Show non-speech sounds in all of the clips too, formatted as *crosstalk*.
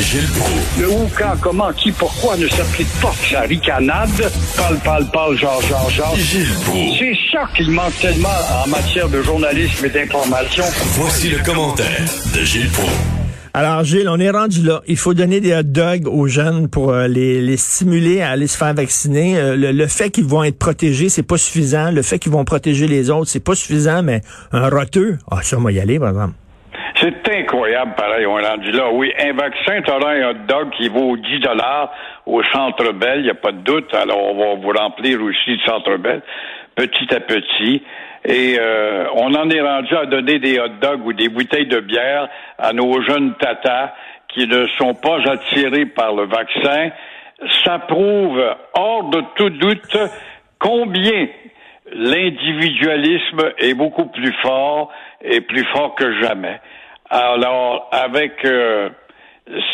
Gilles Proulx. Le où, quand, comment, qui, pourquoi ne s'applique pas sa ricanade? Parle, parle, parle, genre, genre, genre. Gilles. C'est ça qu'il manque tellement en matière de journalisme et d'information. Voici le commentaire de Gilles Proulx. Alors, Gilles, on est rendu là. Il faut donner des hot dogs aux jeunes pour euh, les, les stimuler à aller se faire vacciner. Euh, le, le fait qu'ils vont être protégés, c'est pas suffisant. Le fait qu'ils vont protéger les autres, c'est pas suffisant, mais un roteux, ah, ça, moi y aller, par exemple. C'est incroyable, pareil, on est rendu là. Oui, un vaccin, tu un hot dog qui vaut 10 dollars au Centre Bell, il n'y a pas de doute. Alors, on va vous remplir aussi le Centre Bell, petit à petit. Et euh, on en est rendu à donner des hot dogs ou des bouteilles de bière à nos jeunes tatas qui ne sont pas attirés par le vaccin. Ça prouve, hors de tout doute, combien l'individualisme est beaucoup plus fort et plus fort que jamais. Alors, avec euh,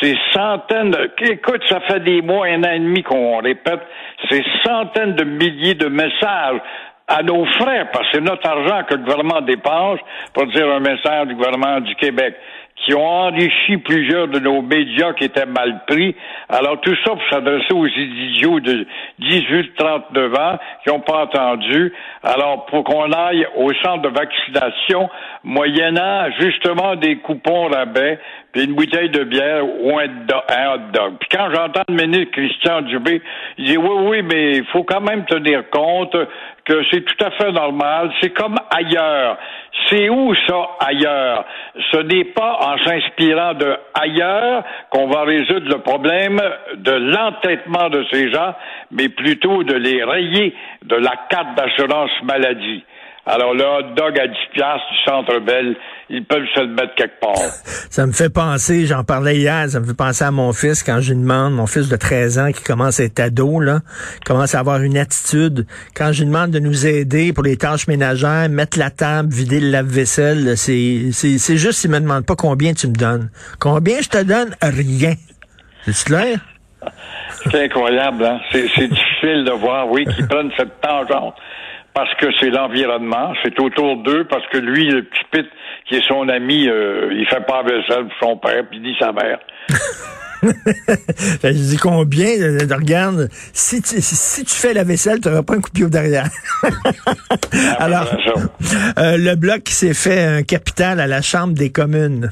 ces centaines, écoute, ça fait des mois, un an et demi qu'on répète ces centaines de milliers de messages à nos frais, parce que c'est notre argent que le gouvernement dépense pour dire un message du gouvernement du Québec qui ont enrichi plusieurs de nos médias qui étaient mal pris. Alors tout ça pour s'adresser aux idiots de 18-39 ans qui n'ont pas entendu. Alors pour qu'on aille au centre de vaccination, moyennant justement des coupons rabais, puis une bouteille de bière ou un, hot dog. Puis quand j'entends le ministre Christian Dubé, il dit oui, oui, mais il faut quand même tenir compte c'est tout à fait normal. C'est comme ailleurs. C'est où ça ailleurs? Ce n'est pas en s'inspirant de ailleurs qu'on va résoudre le problème de l'entêtement de ces gens, mais plutôt de les rayer de la carte d'assurance maladie. Alors hot dog à 10 piastres du Centre Bell, ils peuvent se le mettre quelque part. *laughs* Ça me fait penser, j'en parlais hier, ça me fait penser à mon fils quand je lui demande, mon fils de 13 ans qui commence à être ado, là, commence à avoir une attitude. Quand je lui demande de nous aider pour les tâches ménagères, mettre la table, vider le lave-vaisselle, c'est, c'est, c'est juste s'il me demande pas combien tu me donnes. Combien je te donne? Rien. C'est clair? C'est incroyable, hein? C'est, c'est difficile de voir, oui, qu'ils prennent cette tangente parce que c'est l'environnement, c'est autour d'eux, parce que lui, le petit pit qui est son ami, euh, il fait pas la vaisselle pour son père, puis il dit sa mère. *laughs* je dis combien, de, de- regarde, si tu, si tu fais la vaisselle, tu n'auras pas un coup de pied au derrière. Alors, ça. euh, le bloc qui s'est fait un capital à la Chambre des communes.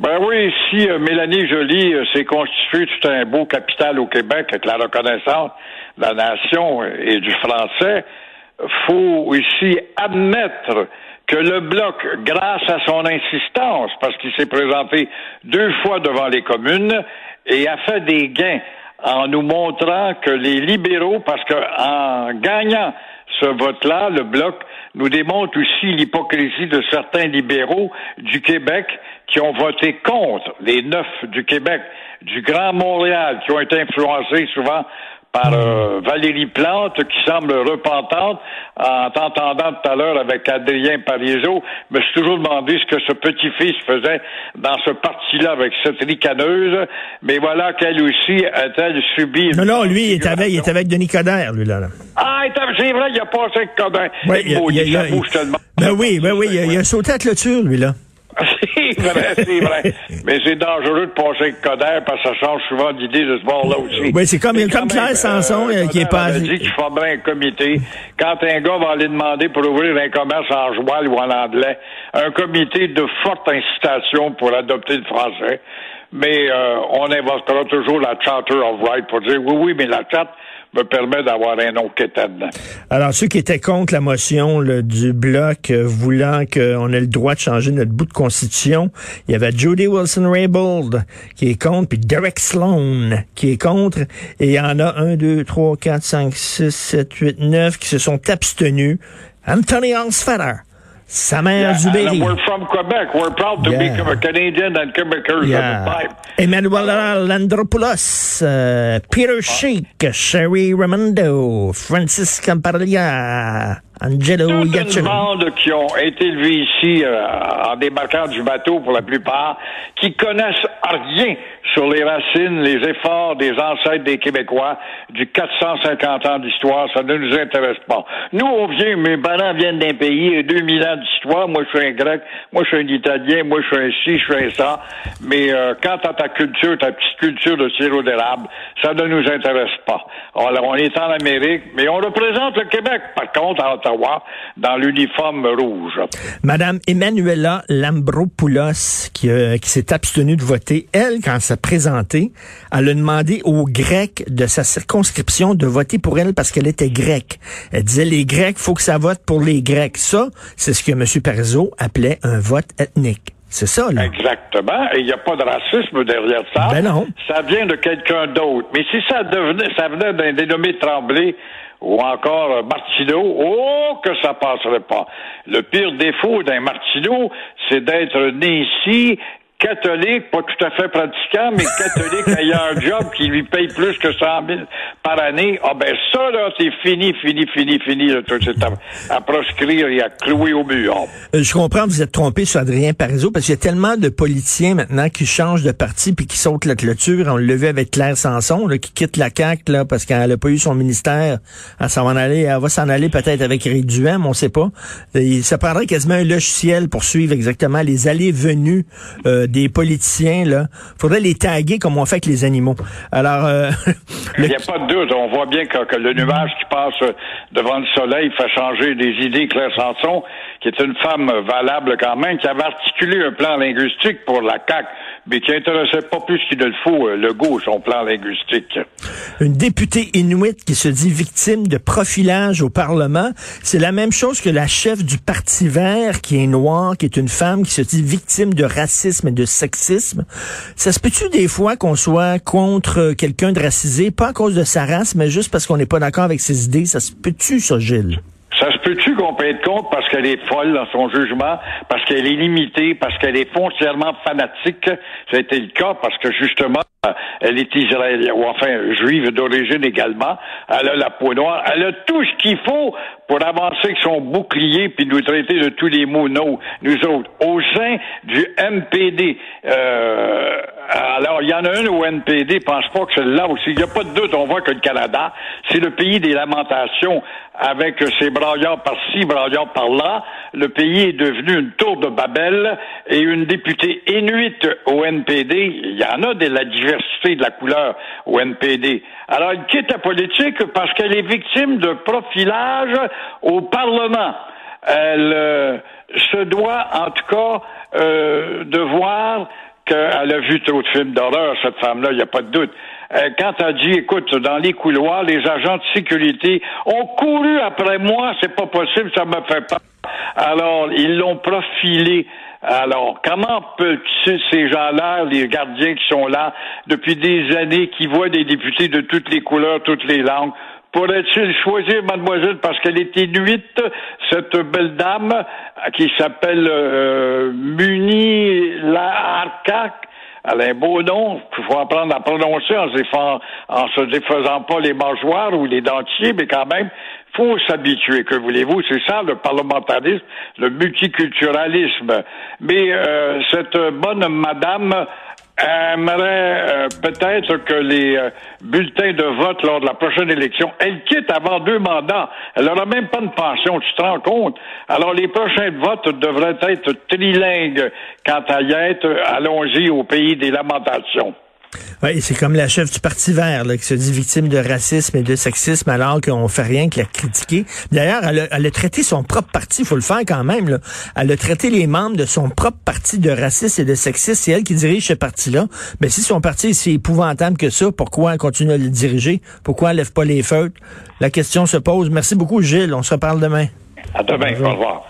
Ben oui, si euh, Mélanie Joly euh, s'est constituée tout un beau capital au Québec avec la reconnaissance de la nation et du français, faut ici admettre que le bloc, grâce à son insistance, parce qu'il s'est présenté deux fois devant les communes et a fait des gains en nous montrant que les libéraux, parce que en gagnant ce vote-là, le bloc nous démontre aussi l'hypocrisie de certains libéraux du Québec qui ont voté contre les neuf du Québec, du Grand Montréal, qui ont été influencés souvent par euh, Valérie Plante, qui semble repentante, en t'entendant tout à l'heure avec Adrien Parizeau. Je me suis toujours demandé ce que ce petit-fils faisait dans ce parti-là avec cette ricaneuse. Mais voilà qu'elle aussi a-t-elle subi... Non, non, lui, il est avec, il est avec Denis Coderre, lui, là. là. Ah, c'est vrai, il a passé avec. Ouais, Eh, il a- il a- il a- tellement. Ben oui, ben oui, il a, a sauté à clôture, lui, là. *laughs* C'est vrai, c'est vrai. Mais c'est dangereux de passer avec Coder parce que ça change souvent d'idée de ce bord-là aussi. Oui, c'est comme- comme Claire même, Sanson, euh, qui est pas- avait dit qu'il formerait un comité. Quand un gars va aller demander pour ouvrir un commerce en joual ou en anglais, un comité de forte incitation pour adopter le français. Mais euh, on invoquera toujours la Charter of Rights pour dire oui, oui, mais la charte me permet d'avoir un nom qui. Alors, ceux qui étaient contre la motion du bloc euh, voulant qu'on ait le droit de changer notre bout de constitution, il y avait Judy Wilson-Raybould qui est contre, puis Derek Sloan qui est contre, et il y en a un, deux, trois, quatre, cinq, six, sept, huit, neuf qui se sont abstenus. Anthony Hansfeller, Sa mère Yeah, Zuberi. we're from Quebec. We're proud to Yeah. be Canadian and Quebecers at the time. Emmanuel Landropoulos, euh, Peter Sheik, Sherry Ramondo, Francis Campaglia, Angelo bande qui ont été élevés ici euh, en débarquant du bateau pour la plupart, qui connaissent rien sur les racines, les efforts des ancêtres des Québécois du 450 ans d'histoire. Ça ne nous intéresse pas. Nous, on vient, mes parents viennent d'un pays, 2000 ans d'histoire. Moi, je suis un grec, moi, je suis un italien, moi, je suis un ci, je suis un ça. Mais euh, quant à ta culture, ta petite culture de sirop d'érable, ça ne nous intéresse pas. Alors, on est en Amérique, mais on représente le Québec, par contre, Dans l'uniforme rouge. Madame Emmanuela Lambropoulos, qui, euh, qui s'est abstenue de voter, elle, quand elle s'est présentée, elle a demandé aux Grecs de sa circonscription de voter pour elle parce qu'elle était grecque. Elle disait, les Grecs, faut que ça vote pour les Grecs. Ça, c'est ce que M. Parizeau appelait un vote ethnique. C'est ça, là. Exactement. Et il n'y a pas de racisme derrière ça. Ben non. Ça vient de quelqu'un d'autre. Mais si ça devenait, ça venait d'un dénommé Tremblay ou encore Martineau, oh, que ça passerait pas. Le pire défaut d'un Martineau, c'est d'être né ici, catholique, pas tout à fait pratiquant, mais catholique *laughs* ayant un job qui lui paye plus que 100 000 par année. Ah ben ça, là, c'est fini, fini, fini, fini. C'est à, à proscrire et à clouer au mur. Euh, Je comprends, vous êtes trompé sur Adrien Parizeau parce qu'il y a tellement de politiciens maintenant qui changent de parti puis qui sautent la clôture. On le vu avec Claire Sanson, là, qui quitte la CAQ là, parce qu'elle n'a pas eu son ministère. Elle s'en va aller, elle va s'en aller peut-être avec Éric Duhem, on sait pas. Et ça prendrait quasiment un logiciel pour suivre exactement les allées-venues euh, des politiciens. Là, faudrait les taguer comme on fait avec les animaux. Alors, euh, *laughs* Il n'y a pas de doute. On voit bien que, que le nuage qui passe euh, devant le soleil fait changer des idées. Claire Sanson, qui est une femme euh, valable quand même, qui avait articulé un plan linguistique pour la CAQ, mais qui intéressait pas plus qu'il ne le faut euh, le go, son plan linguistique. une députée inuite qui se dit victime de profilage au Parlement, c'est la même chose que la chef du Parti vert qui est noire, qui est une femme qui se dit victime de racisme et de sexisme. Ça se peut-tu des fois qu'on soit contre quelqu'un de racisé, pas à cause de sa race, mais juste parce qu'on n'est pas d'accord avec ses idées? Ça se peut-tu, ça, Gilles? Peut-tu qu'on peut être parce qu'elle est folle dans son jugement, parce qu'elle est limitée, parce qu'elle est foncièrement fanatique? Ça a été le cas parce que justement, elle est israélienne, ou enfin juive d'origine également. Elle a la peau noire. Elle a tout ce qu'il faut pour avancer avec son bouclier puis nous traiter de tous les mots, nous, nous autres, au sein du MPD. Euh, alors, il y en a un au NPD, pense pas que celle-là aussi. Il n'y a pas de doute, on voit que le Canada, c'est le pays des lamentations avec ses braillards par-ci, braillards par-là. Le pays est devenu une tour de Babel et une députée inuite au NPD. Il y en a de la diversité de la couleur au NPD. Alors, elle quitte la politique parce qu'elle est victime de profilage au Parlement. Elle euh, se doit, en tout cas, euh, de voir qu'elle a vu trop de films d'horreur, cette femme-là, il n'y a pas de doute. Euh, quand elle dit, écoute, dans les couloirs, les agents de sécurité ont couru après moi, c'est pas possible, ça me fait peur. Alors, ils l'ont profilé. Alors, comment peut ces gens-là, les gardiens qui sont là depuis des années, qui voient des députés de toutes les couleurs, toutes les langues, pourrait-il choisir mademoiselle parce qu'elle est inuite, cette belle dame qui s'appelle euh, Muni Laarkak? Elle a un beau nom, il faut apprendre à prononcer en se, défend, en se défaisant pas les mâchoires ou les dentiers, mais quand même, faut s'habituer, que voulez-vous, c'est ça le parlementarisme, le multiculturalisme. Mais euh, cette bonne madame aimerait euh, peut-être que les euh, bulletins de vote lors de la prochaine élection, elle quitte avant deux mandats. Elle n'aura même pas de pension, tu te rends compte? Alors les prochains votes devraient être trilingues quant à y être. Allons-y au pays des lamentations. Oui, c'est comme la chef du Parti vert là, qui se dit victime de racisme et de sexisme alors qu'on fait rien que la critiquer. D'ailleurs, elle, a- traité son propre parti, il faut le faire quand même. Là. Elle a traité les membres de son propre parti de racisme et de sexisme. C'est elle qui dirige ce parti-là. Mais si son parti est si épouvantable que ça, pourquoi elle continue à le diriger? Pourquoi elle lève pas les feutres? La question se pose. Merci beaucoup, Gilles. On se reparle demain. À demain. Au revoir.